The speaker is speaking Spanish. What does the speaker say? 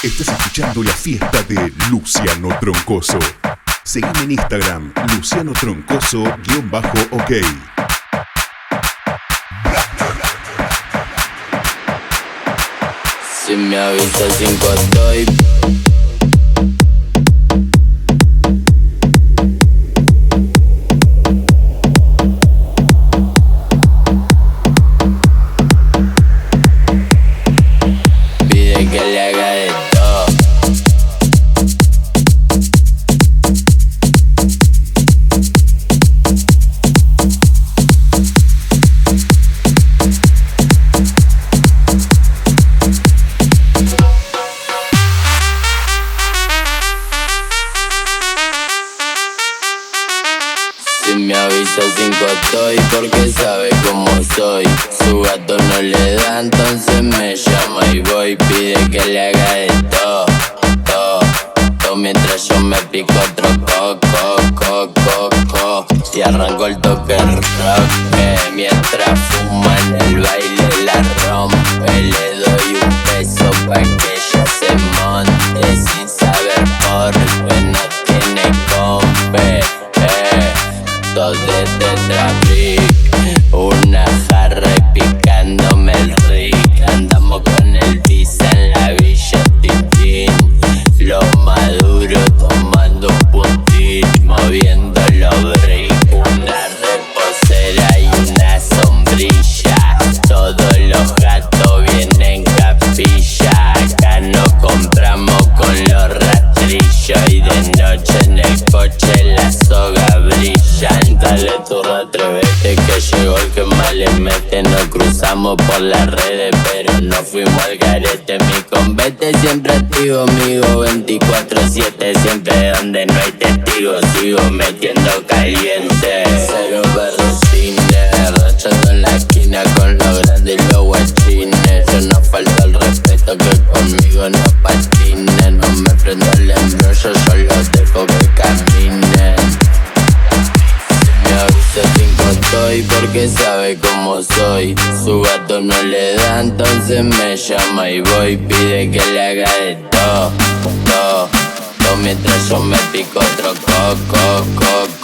Estás escuchando la fiesta de Luciano Troncoso. Seguime en Instagram, Luciano Troncoso-OK. Si me avisas cinco estoy me avisa cinco estoy porque sabe cómo soy. Su gato no le da entonces me llama y voy Pide que le haga de todo, todo, Mientras yo me pico otro coco, coco, coco. Y arranco el toque rock Mientras fuma en el baile la rompe Le doy un beso pa' que Dos de Tetrabric Una jarra picándome el rick Dale tu atrevete que llegó el que más le mete. Nos cruzamos por las redes pero no fuimos al garete. Mi convete siempre activo, amigo 24-7 Siempre donde no hay testigos. Sigo metiendo caliente. Cero berretines, rachando en la esquina con los grandes y los guachines. Yo no falta el respeto que conmigo no patinen No me prendo el embrollo, yo los dejo que caminen estoy porque sabe cómo soy. Su gato no le da entonces me llama y voy. Pide que le haga de todo, todo, todo Mientras yo me pico otro coco, coco